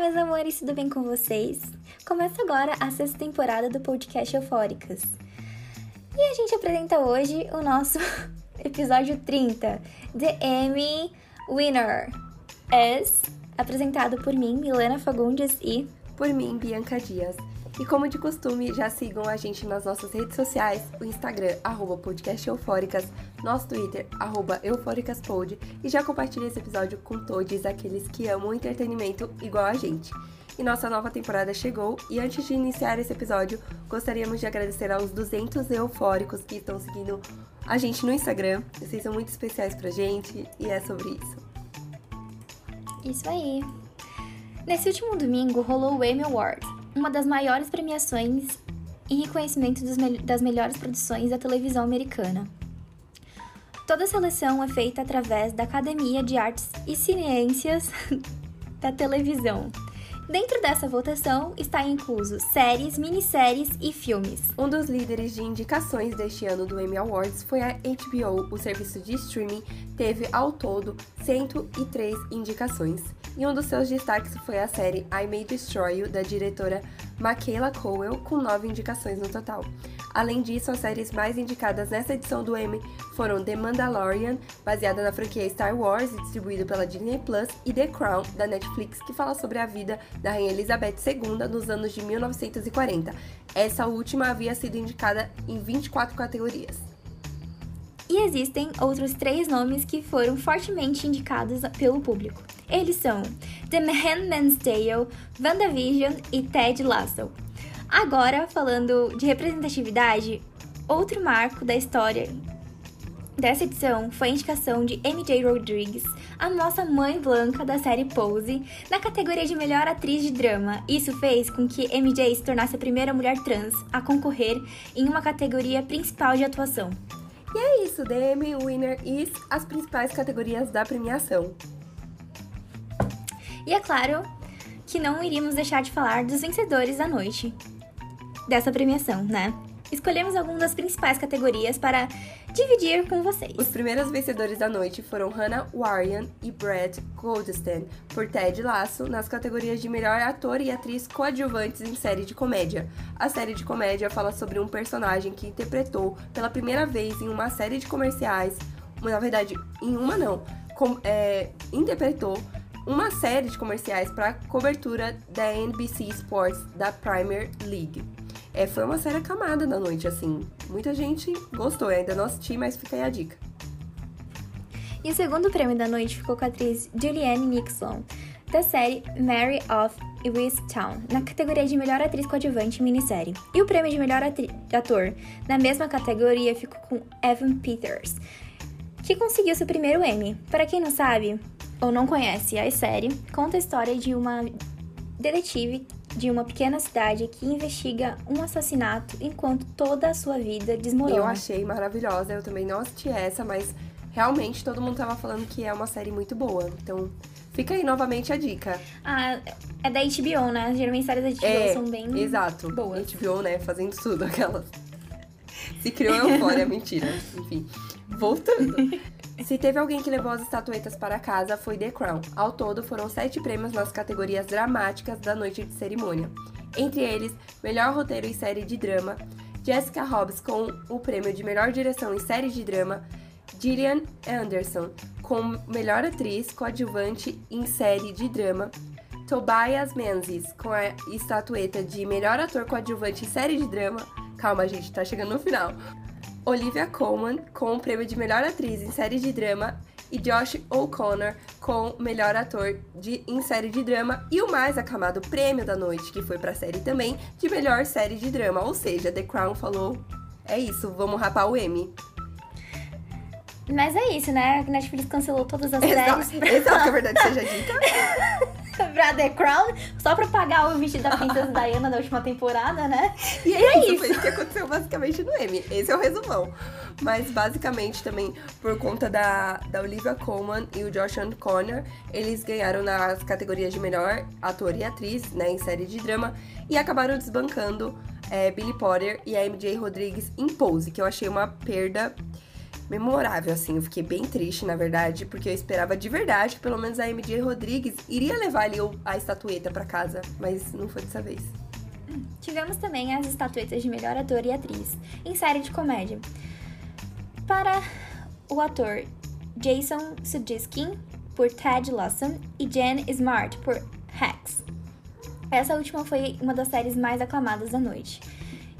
meus amores, tudo bem com vocês? Começa agora a sexta temporada do podcast Eufóricas. E a gente apresenta hoje o nosso episódio 30, The Emmy Winner, as apresentado por mim, Milena Fagundes e por mim, Bianca Dias. E como de costume, já sigam a gente nas nossas redes sociais, o Instagram, arroba podcast Eufóricas, nosso Twitter, arroba eufóricaspod, e já compartilhe esse episódio com todos aqueles que amam entretenimento igual a gente. E nossa nova temporada chegou, e antes de iniciar esse episódio, gostaríamos de agradecer aos 200 eufóricos que estão seguindo a gente no Instagram. Vocês são muito especiais pra gente, e é sobre isso. Isso aí. Nesse último domingo rolou o Emmy Award, uma das maiores premiações em reconhecimento das melhores produções da televisão americana. Toda a seleção é feita através da Academia de Artes e Ciências da Televisão. Dentro dessa votação está incluso séries, minisséries e filmes. Um dos líderes de indicações deste ano do Emmy Awards foi a HBO, o serviço de streaming teve ao todo 103 indicações. E um dos seus destaques foi a série I May Destroy You, da diretora Michaela Cowell, com nove indicações no total. Além disso, as séries mais indicadas nessa edição do Emmy foram The Mandalorian, baseada na franquia Star Wars e distribuído pela Disney Plus, e The Crown, da Netflix, que fala sobre a vida da Rainha Elizabeth II nos anos de 1940. Essa última havia sido indicada em 24 categorias. E existem outros três nomes que foram fortemente indicados pelo público. Eles são The Handmaid's Tale, WandaVision e Ted Lasso. Agora, falando de representatividade, outro marco da história dessa edição foi a indicação de MJ Rodrigues, a nossa mãe Blanca da série Pose, na categoria de melhor atriz de drama. Isso fez com que MJ se tornasse a primeira mulher trans a concorrer em uma categoria principal de atuação. E é isso, The Emmy Winner e as principais categorias da premiação. E é claro que não iríamos deixar de falar dos vencedores da noite dessa premiação, né? Escolhemos algumas das principais categorias para dividir com vocês. Os primeiros vencedores da noite foram Hannah Warren e Brad Goldstein por Ted Lasso nas categorias de melhor ator e atriz coadjuvantes em série de comédia. A série de comédia fala sobre um personagem que interpretou pela primeira vez em uma série de comerciais, na verdade, em uma não, com, é, interpretou uma série de comerciais para cobertura da NBC Sports da Premier League. É, foi uma série acamada da noite, assim. Muita gente gostou, ainda não assisti, mas fica aí a dica. E o segundo prêmio da noite ficou com a atriz Julianne Nixon, da série Mary of Easttown, na categoria de melhor atriz coadjuvante minissérie. E o prêmio de melhor ator, na mesma categoria, ficou com Evan Peters, que conseguiu seu primeiro Emmy. Para quem não sabe ou não conhece a série, conta a história de uma detetive de uma pequena cidade que investiga um assassinato enquanto toda a sua vida desmorona. Eu achei maravilhosa, eu também não assisti essa, mas realmente todo mundo tava falando que é uma série muito boa. Então, fica aí novamente a dica. Ah, é da HBO, né? Geralmente séries da HBO é, são bem exato. boas. HBO, né? Fazendo tudo, aquelas. Se criou eufória, mentira. Enfim, voltando. Se teve alguém que levou as estatuetas para casa, foi The Crown. Ao todo, foram sete prêmios nas categorias dramáticas da noite de cerimônia. Entre eles, melhor roteiro em série de drama, Jessica Hobbs com o prêmio de melhor direção em série de drama, Gillian Anderson com melhor atriz coadjuvante em série de drama, Tobias Menzies com a estatueta de melhor ator coadjuvante em série de drama. Calma, gente, tá chegando no final. Olivia Colman com o prêmio de melhor atriz em série de drama e Josh O'Connor com melhor ator de, em série de drama e o mais aclamado prêmio da noite, que foi para a série também de melhor série de drama, ou seja, The Crown falou: "É isso, vamos rapar o M". Mas é isso, né? A Netflix cancelou todas as Exato. séries. Pra... Exato, que a verdade seja dita. Pra The Crown, só pra pagar o vestido da Princesa Diana da última temporada, né? E, é, isso, isso. Foi isso que aconteceu basicamente no Emmy. Esse é o resumão. Mas basicamente também por conta da, da Olivia Colman e o Josh Connor, eles ganharam nas categorias de melhor ator e atriz, né, em série de drama, e acabaram desbancando é, Billy Potter e a MJ Rodrigues em Pose, que eu achei uma perda memorável, assim. Eu fiquei bem triste, na verdade, porque eu esperava de verdade que pelo menos a MJ Rodrigues iria levar ali a estatueta para casa, mas não foi dessa vez. Tivemos também as estatuetas de melhor ator e atriz em série de comédia. Para o ator Jason Sudeikis por Ted Lasso e Jen Smart por Hacks. Essa última foi uma das séries mais aclamadas da noite.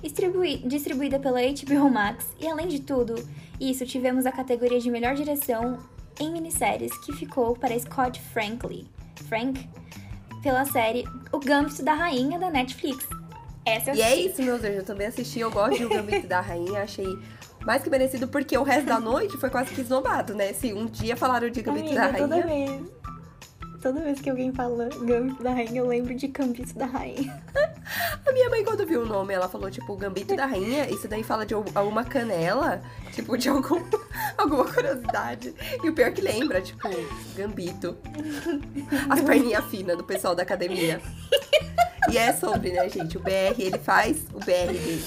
distribuída pela HBO Max, e além de tudo isso, tivemos a categoria de melhor direção em minisséries, que ficou para Scott Franklin, Frank, pela série O Gambito da Rainha da Netflix. Essa eu e é isso, meus anjos. Eu também assisti, eu gosto de O Gambito da Rainha, achei mais que merecido, porque o resto da noite foi quase que esnobado, né? Se um dia falaram de Gambito Amiga, da Rainha. Toda vez. Toda vez que alguém fala Gambito da Rainha, eu lembro de Gambito da Rainha. A minha mãe, quando viu o nome, ela falou, tipo, Gambito da Rainha. Isso daí fala de alguma canela, tipo, de algum, alguma curiosidade. E o pior é que lembra, tipo, Gambito. As perninhas finas do pessoal da academia. E é sobre, né, gente? O BR, ele faz o BR dele.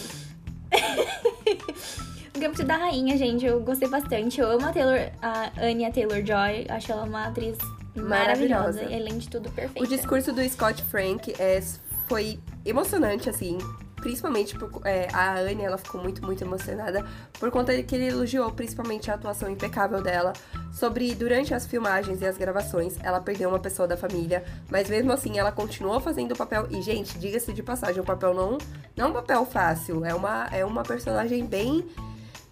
O Gambito da Rainha, gente, eu gostei bastante. Eu amo a Taylor, a Anya Taylor-Joy. Acho ela uma atriz maravilhosa. maravilhosa. E além de tudo, perfeita. O discurso do Scott Frank é, foi emocionante, assim. Principalmente por, é, a Anne, ela ficou muito, muito emocionada por conta que ele elogiou principalmente a atuação impecável dela. Sobre durante as filmagens e as gravações, ela perdeu uma pessoa da família, mas mesmo assim ela continuou fazendo o papel. E, gente, diga-se de passagem, o papel não, não é um papel fácil, é uma, é uma personagem bem,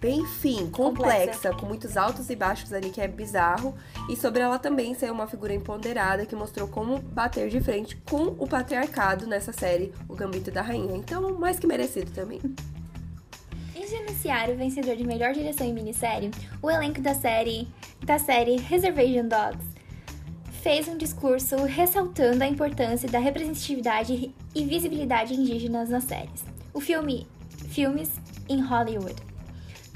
enfim, complexa, complexa, com muitos altos e baixos ali, que é bizarro. E sobre ela também ser uma figura empoderada que mostrou como bater de frente com o patriarcado nessa série, O Gambito da Rainha. Então, mais que merecido também. Em Judiciário, vencedor de melhor direção em minissérie, o elenco da série, da série Reservation Dogs fez um discurso ressaltando a importância da representatividade e visibilidade indígenas nas séries. O filme Filmes em Hollywood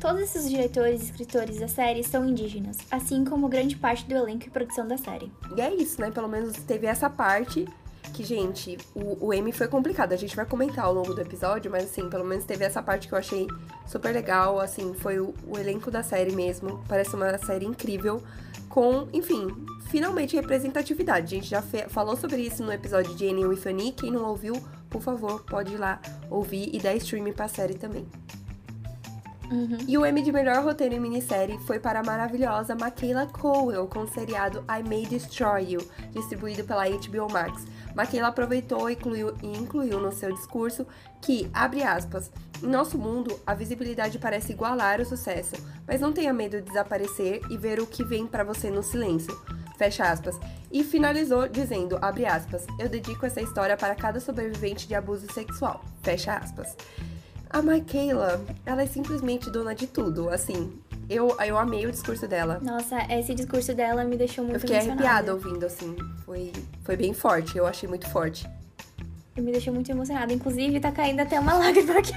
Todos esses diretores e escritores da série são indígenas, assim como grande parte do elenco e produção da série. E é isso, né? Pelo menos teve essa parte que, gente, o, o M foi complicado. A gente vai comentar ao longo do episódio, mas assim, pelo menos teve essa parte que eu achei super legal. Assim, foi o, o elenco da série mesmo. Parece uma série incrível. Com, enfim, finalmente representatividade. A gente já falou sobre isso no episódio de Annie e Fanny. Quem não ouviu, por favor, pode ir lá ouvir e dar streaming pra série também. Uhum. E o Emmy de melhor roteiro em minissérie foi para a maravilhosa Michaela Cowell com o seriado I May Destroy You, distribuído pela HBO Max. Michaela aproveitou e incluiu, e incluiu no seu discurso que, abre aspas, em nosso mundo, a visibilidade parece igualar o sucesso, mas não tenha medo de desaparecer e ver o que vem para você no silêncio. Fecha aspas. E finalizou dizendo, abre aspas, eu dedico essa história para cada sobrevivente de abuso sexual. Fecha aspas. A Michaela, ela é simplesmente dona de tudo, assim. Eu, eu amei o discurso dela. Nossa, esse discurso dela me deixou muito Eu fiquei arrepiada ouvindo, assim. Foi, foi bem forte, eu achei muito forte. Me deixou muito emocionada. Inclusive, tá caindo até uma lágrima aqui.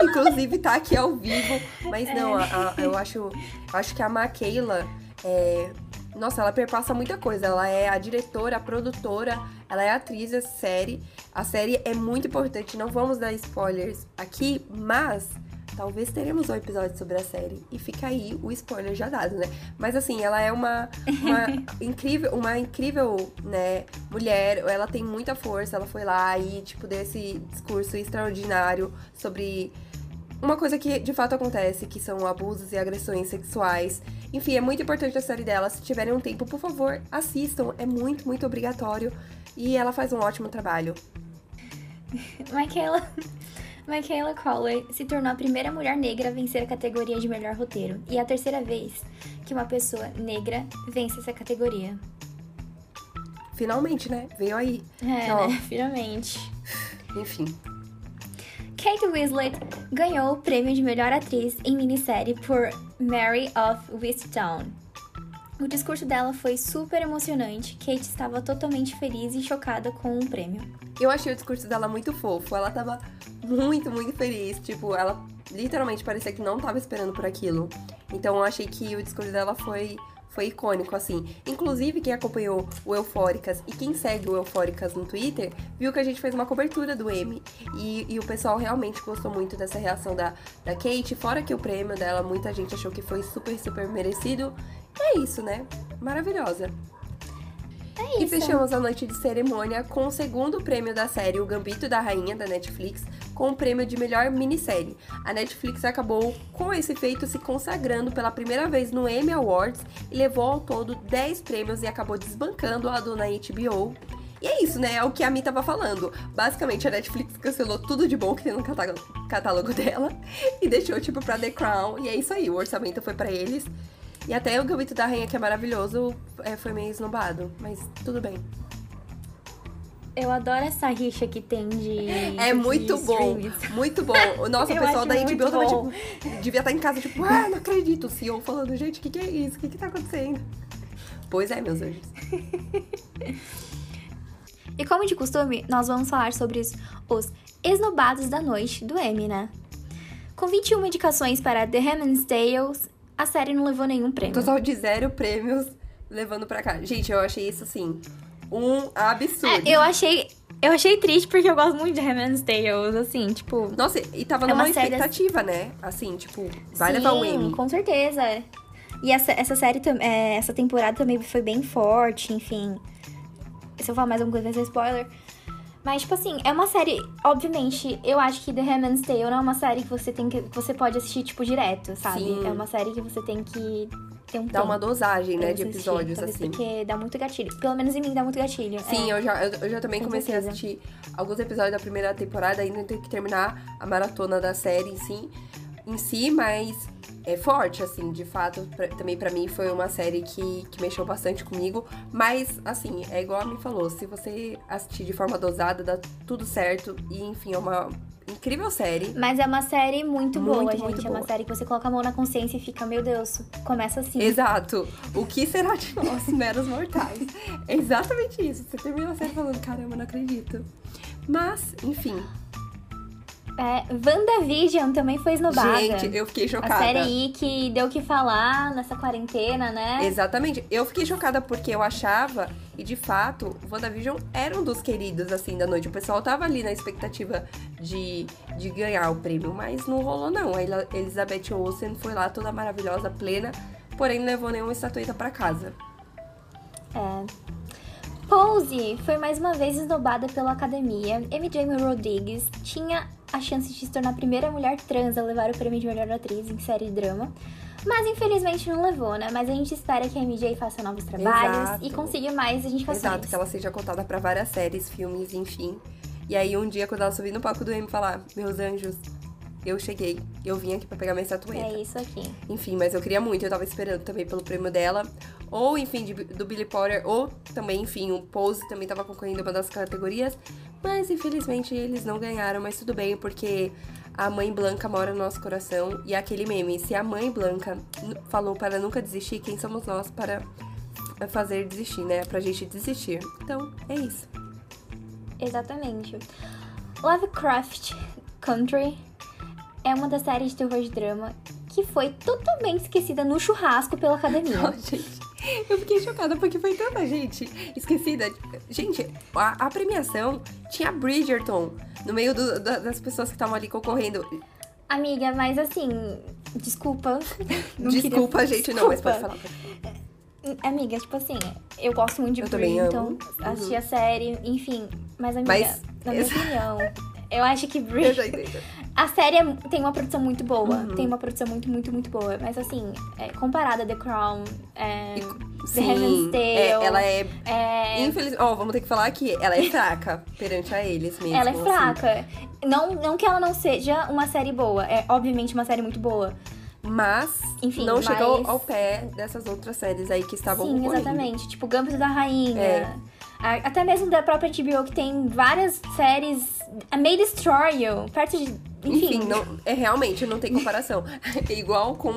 Inclusive, tá aqui ao vivo. Mas não, é. a, a, eu acho, acho que a Michaela é, nossa, ela perpassa muita coisa. Ela é a diretora, a produtora, ela é a atriz da série. A série é muito importante, não vamos dar spoilers aqui, mas talvez teremos um episódio sobre a série. E fica aí o spoiler já dado, né? Mas assim, ela é uma, uma incrível, uma incrível, né, mulher. Ela tem muita força. Ela foi lá e, tipo, deu esse discurso extraordinário sobre uma coisa que de fato acontece, que são abusos e agressões sexuais. Enfim, é muito importante a série dela. Se tiverem um tempo, por favor, assistam. É muito, muito obrigatório. E ela faz um ótimo trabalho. Michaela, Michaela Colley se tornou a primeira mulher negra a vencer a categoria de melhor roteiro. E é a terceira vez que uma pessoa negra vence essa categoria. Finalmente, né? Veio aí. É, então, né? Finalmente. Enfim. Kate Winslet ganhou o prêmio de melhor atriz em minissérie por Mary of Whisttown. O discurso dela foi super emocionante. Kate estava totalmente feliz e chocada com o prêmio. Eu achei o discurso dela muito fofo. Ela estava muito, muito feliz. Tipo, ela literalmente parecia que não estava esperando por aquilo. Então eu achei que o discurso dela foi foi icônico, assim. Inclusive, quem acompanhou o Eufóricas e quem segue o Eufóricas no Twitter, viu que a gente fez uma cobertura do M. E, e o pessoal realmente gostou muito dessa reação da, da Kate. Fora que o prêmio dela, muita gente achou que foi super, super merecido. E é isso, né? Maravilhosa. É E isso. fechamos a noite de cerimônia com o segundo prêmio da série O Gambito da Rainha, da Netflix, com o prêmio de melhor minissérie. A Netflix acabou, com esse feito, se consagrando pela primeira vez no Emmy Awards e levou ao todo 10 prêmios e acabou desbancando a dona HBO. E é isso, né? É o que a Mi tava falando. Basicamente, a Netflix cancelou tudo de bom que tem no catálogo, dela e deixou, tipo, pra The Crown. E é isso aí, o orçamento foi pra eles. E até o Gambito da Rainha, que é maravilhoso, é, foi meio esnobado. Mas tudo bem. Eu adoro essa rixa que tem de. É de muito bom, muito bom. O nosso Eu pessoal da HBO tava, tipo, devia estar em casa, tipo, ah, não acredito. O CEO falando, gente, o que, que é isso? O que, que tá acontecendo? Pois é, meus anjos. E como de costume, nós vamos falar sobre os, os esnobados da noite do Emmy, né? Com 21 indicações para The Handmaid's Tale, a série não levou nenhum prêmio. Total de zero prêmios levando pra cá. Gente, eu achei isso, assim, um absurdo. É, eu achei. Eu achei triste porque eu gosto muito de Handmaid's Tale, assim, tipo. Nossa, e tava É numa uma série- expectativa, né? Assim, tipo, vai sim, levar o Emmy. com certeza. E essa, essa série, é, essa temporada também foi bem forte, enfim. Se eu falar mais alguma coisa, vai ser spoiler. Mas, tipo assim, é uma série. Obviamente, eu acho que The Handmaid's Tale não é uma série que você tem que. que você pode assistir, tipo, direto, sabe? Sim. É uma série que você tem que ter um Dá tempo uma dosagem, né, de assistir, episódios, talvez assim. Porque dá muito gatilho. Pelo menos em mim dá muito gatilho. Sim, é. eu, já, eu, eu já também Com comecei a certeza. assistir alguns episódios da primeira temporada, ainda tenho que terminar a maratona da série em si, em si mas é forte, assim, de fato, pra- também pra mim foi uma série que, que mexeu bastante comigo, mas, assim, é igual a mim falou, se você assistir de forma dosada, dá tudo certo, e, enfim, é uma incrível série. Mas é uma série muito, boa, Muito, gente. muito é uma boa. série que você coloca a mão na consciência e fica, meu Deus, começa assim. Exato. O que será de nós, meros mortais? É exatamente isso. Você termina a série falando, caramba, não acredito. Mas, enfim. É, WandaVision também foi esnobada. Gente, eu fiquei A chocada. série aí que deu o que falar nessa quarentena, né? Exatamente. Eu fiquei chocada porque eu achava, e de fato, WandaVision era um dos queridos, assim, da noite. O pessoal tava ali na expectativa de, de ganhar o prêmio, mas não rolou, não. A Elizabeth Olsen foi lá toda maravilhosa, plena, porém não levou nenhuma estatueta pra casa. É. Pose foi mais uma vez esnobada pela academia. Jamie Rodrigues tinha a chance de se tornar a primeira mulher trans a levar o prêmio de melhor atriz em série de drama. Mas infelizmente não levou, né? Mas a gente espera que a MJ faça novos trabalhos Exato. e consiga mais indicações. Exato, que ela seja contada pra várias séries, filmes, enfim. E aí um dia, quando ela subir no palco do M falar, meus anjos, eu cheguei, eu vim aqui pra pegar minha estatueta. É isso aqui. Enfim, mas eu queria muito, eu tava esperando também pelo prêmio dela. Ou, enfim, de- do Billy Potter, ou também, enfim, o Pose também tava concorrendo uma das categorias. Mas, infelizmente, eles não ganharam, mas tudo bem, porque a mãe Blanca mora no nosso coração. E é aquele meme, se a mãe Blanca n- falou para nunca desistir, quem somos nós para fazer desistir, né? Pra gente desistir. Então, é isso. Exatamente. Lovecraft Country é uma das séries de terror de drama que foi totalmente esquecida no churrasco pela academia. Gente, eu fiquei chocada porque foi tanta gente esquecida. Gente, a, a premiação tinha Bridgerton no meio do- da- das pessoas que estavam ali concorrendo. Amiga, mas assim, desculpa. Desculpa, queria- gente, não, mas pode Desculpa. falar. Amiga, tipo assim, eu gosto muito de Eu Bridgerton, assisti Uhum. a série, enfim. Mas, amiga, Mas- na minha opinião, eu acho que Eu já Bridgerton... A série é- tem uma produção muito boa. Uhum. Tem uma produção muito, muito, muito boa. Mas assim, é, comparada a The Crown, é, The Sim, Handmaid's Tale... é, ela é. é, Infeliz... Ó, vamos ter que falar que ela é fraca perante a eles mesmo. Ela é assim. fraca. Não, não que ela não seja uma série boa. É obviamente uma série muito boa. Mas Enfim, não chegou mas- ao pé dessas outras séries aí que estavam Sim, concorrendo. exatamente. Tipo, Gambito da Rainha. É. A- Até mesmo da própria HBO, que tem várias séries. A May Destroy You. Perto de. Enfim. Enfim, não, é realmente não tem comparação. É igual com.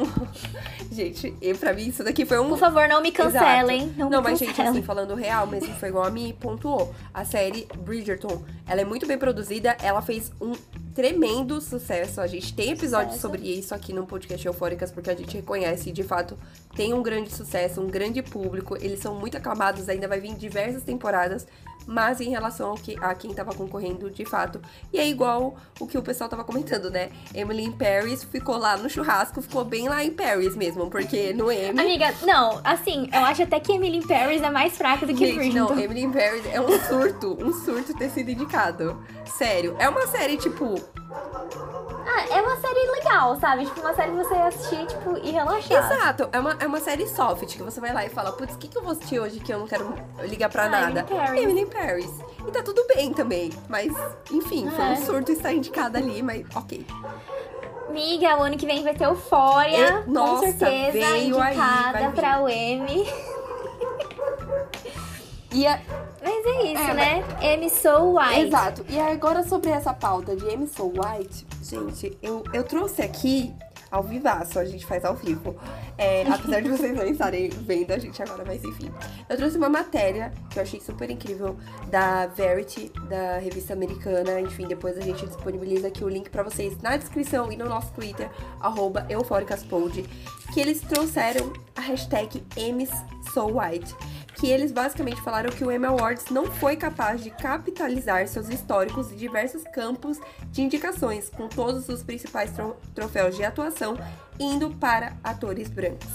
Gente, e pra mim isso daqui foi um. Por favor, não me cancelem. Não, Não, me mas, gente, cancelem. assim, falando real mesmo, foi igual a me pontuou. A série Bridgerton, ela é muito bem produzida, ela fez um tremendo sucesso. A gente tem episódios Sucesso. sobre isso aqui no podcast Eufóricas, porque a gente reconhece, de fato, tem um grande sucesso, um grande público. Eles são muito aclamados, ainda vai vir diversas temporadas. Mas em relação ao que, a quem tava concorrendo, de fato. E é igual o que o pessoal tava comentando, né? Emily in Paris ficou lá no churrasco, ficou bem lá em Paris mesmo, porque no Emmy. Amiga, não, assim, eu acho até que Emily in Paris é mais fraca do que Gente, Bridgerton. não, Emily in Paris é um surto, um surto ter sido indicado. Sério, é uma série, tipo, Ah, é uma série legal, sabe? Tipo, uma série que você assistir, tipo, e relaxar. Exato, é uma, é uma série soft que você vai lá e fala, putz, o que, que eu vou assistir hoje que eu não quero ligar pra Ah, nada? Emily in Paris. E tá tudo bem também, mas enfim, foi É. um surto estar indicada ali, mas ok. Amiga, o ano que vem vai ter Euphoria, Eu- com nossa, certeza, aí, indicada vir. pra o Emmy. E a, é isso, É, né? Emmy So White. Exato. E agora sobre essa pauta de So White, gente, eu, eu trouxe aqui ao vivaço, a gente faz ao vivo. É, apesar de vocês não estarem vendo a gente agora, mas enfim. Eu trouxe uma matéria que eu achei super incrível da Verity, da revista americana. Enfim, depois a gente disponibiliza aqui o link pra vocês na descrição e no nosso Twitter, arroba eufóricaspod, que eles trouxeram a hashtag White que eles basicamente falaram que o Emmy Awards não foi capaz de capitalizar seus históricos de diversos campos de indicações, com todos os principais tro- troféus de atuação indo para atores brancos.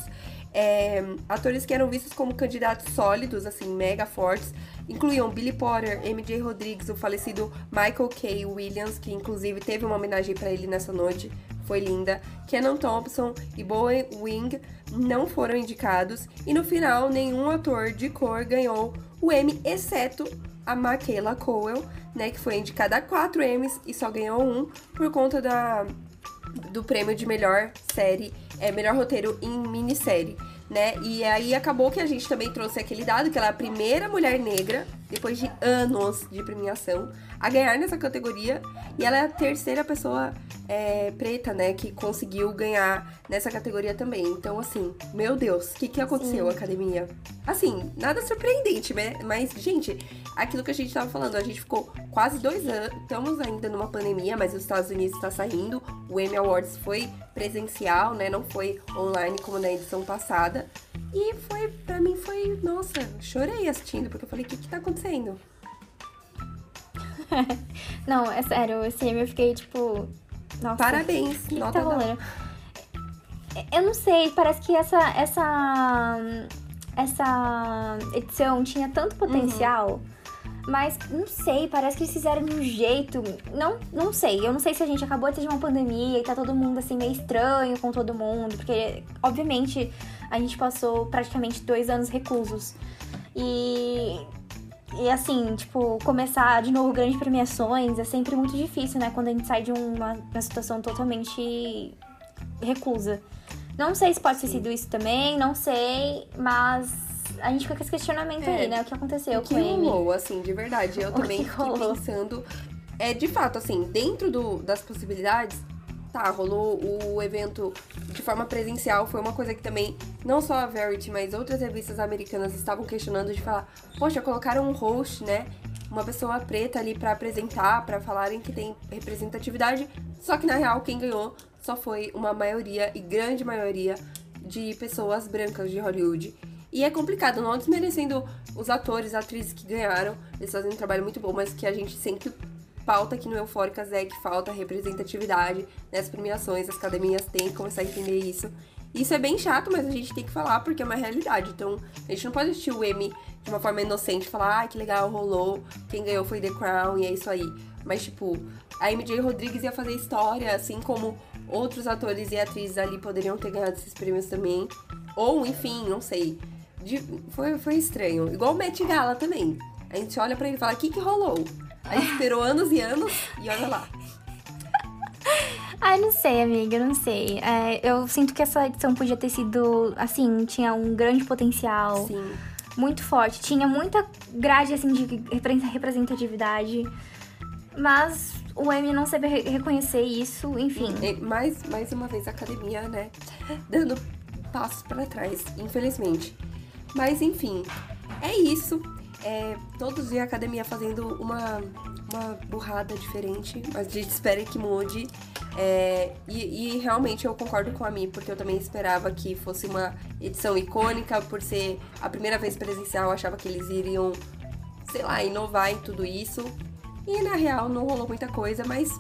É, atores que eram vistos como candidatos sólidos, assim, mega fortes, incluíam Billy Potter, MJ Rodrigues, o falecido Michael K. Williams, que inclusive teve uma homenagem para ele nessa noite, foi linda. Kenan Thompson e Bowen Wing não foram indicados. E no final, nenhum ator de cor ganhou o Emmy, exceto a Michaela Cowell, né, que foi indicada a quatro Emmys e só ganhou um por conta da, do prêmio de melhor série, é, melhor roteiro em minissérie, né? E aí acabou que a gente também trouxe aquele dado que ela é a primeira mulher negra, depois de anos de premiação, a ganhar nessa categoria. E ela é a terceira pessoa é, preta, né, que conseguiu ganhar nessa categoria também. Então, assim, meu Deus, o que, que aconteceu, academia? Assim, nada surpreendente, né? Mas, gente, aquilo que a gente tava falando, a gente ficou quase dois anos, estamos ainda numa pandemia, mas os Estados Unidos está saindo. O Emmy Awards foi presencial, né? Não foi online como na edição passada. E foi, pra mim, foi, nossa, chorei assistindo, porque eu falei, o que que tá acontecendo? Não, é sério, esse Emmy eu fiquei, tipo... Nossa, Parabéns, que, que nota tá da- rolando? Eu não sei, parece que essa, essa, essa edição tinha tanto potencial, mas não sei, parece que eles fizeram de um jeito. Não, não sei, eu não sei se a gente acabou de ter uma pandemia e tá todo mundo assim meio estranho com todo mundo, porque obviamente a gente passou praticamente dois anos reclusos. E. E assim, tipo, começar de novo grandes premiações é sempre muito difícil, né? Quando a gente sai de uma, uma situação totalmente reclusa. Não sei se pode ter sido isso também, não sei, mas a gente fica com esse questionamento É. aí, né? O que aconteceu O que com ele. rolou, assim, de verdade. Eu O também que fiquei rolou? pensando. É, de fato, assim, dentro do- das possibilidades, tá, rolou o evento de forma presencial. Foi uma coisa que também, não só a Verity, mas outras revistas americanas estavam questionando de falar, poxa, colocaram um host, né? Uma pessoa preta ali pra apresentar, pra falarem que tem representatividade. Só que na real, quem ganhou só foi uma maioria e grande maioria de pessoas brancas de Hollywood. E é complicado, não desmerecendo os atores, atrizes que ganharam, eles fazem um trabalho muito bom, mas que a gente sempre pauta aqui no Eufóricas é que falta representatividade nas premiações, as academias têm que começar a entender isso. Isso é bem chato, mas a gente tem que falar porque é uma realidade. Então, a gente não pode assistir o Emmy de uma forma inocente, falar, ai, que legal, rolou, quem ganhou foi The Crown e é isso aí. Mas, tipo, a MJ Rodrigues ia fazer história, assim como outros atores e atrizes ali poderiam ter ganhado esses prêmios também. Ou, enfim, não sei. De- foi, foi estranho. Igual o Met Gala também. A gente olha pra ele e fala, o que que rolou? A gente esperou anos e anos e olha lá. Ai, não sei, amiga, não sei. É, eu sinto que essa edição podia ter sido, assim, tinha um grande potencial. Sim. muito forte. Tinha muita grade, assim, de repre- representatividade. Mas o Emmy não re- reconhecer isso, enfim. E mais, mais uma vez a academia, né? Dando passos para trás, infelizmente. Mas enfim, é isso. É, todos os dias a academia fazendo uma, uma burrada diferente, mas a gente espera que mude. É, e, e, realmente eu concordo com a Mi, porque eu também esperava que fosse uma edição icônica, por ser a primeira vez presencial, eu achava que eles iriam, sei lá, inovar em tudo isso. E na real não rolou muita coisa, mas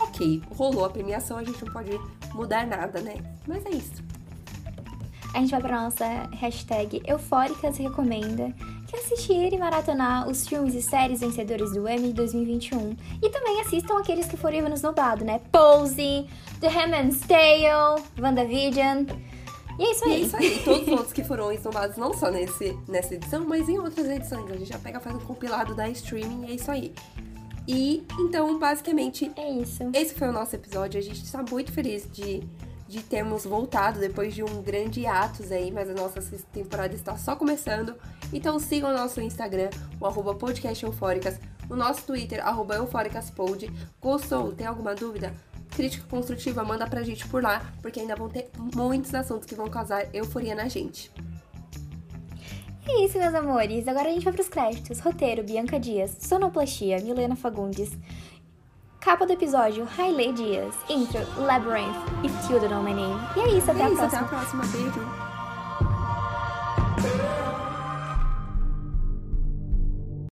ok, rolou a premiação, a gente não pode mudar nada, né? Mas é isso. A gente vai pra nossa hashtag Eufóricas Recomenda, que é assistir e maratonar os filmes e séries vencedores do Emmy 2021. E também assistam aqueles que foram esnobados, né? Pose, The Handmaid's Tale, WandaVision. E é isso aí. E é isso aí. Todos os outros que foram esnobados, não só nesse, nessa edição, mas em outras edições. A gente já pega, faz um compilado da streaming e é isso aí. E então, basicamente, é isso. Esse foi o nosso episódio. A gente está muito feliz de, de termos voltado depois de um grande atos aí, mas a nossa temporada está só começando. Então sigam o nosso Instagram, o arroba podcast eufóricas, o nosso Twitter, arroba eufóricaspod. Gostou? Tem alguma dúvida? Crítica construtiva, manda pra gente por lá, porque ainda vão ter muitos assuntos que vão causar euforia na gente. É isso, meus amores. Agora a gente vai pros créditos. Roteiro, Bianca Dias. Sonoplastia, Milena Fagundes. Capa do episódio, Hailey Dias. Intro, Labyrinth e Tilda No My Name. E é isso, até é a isso, próxima. Até a próxima. Beijo.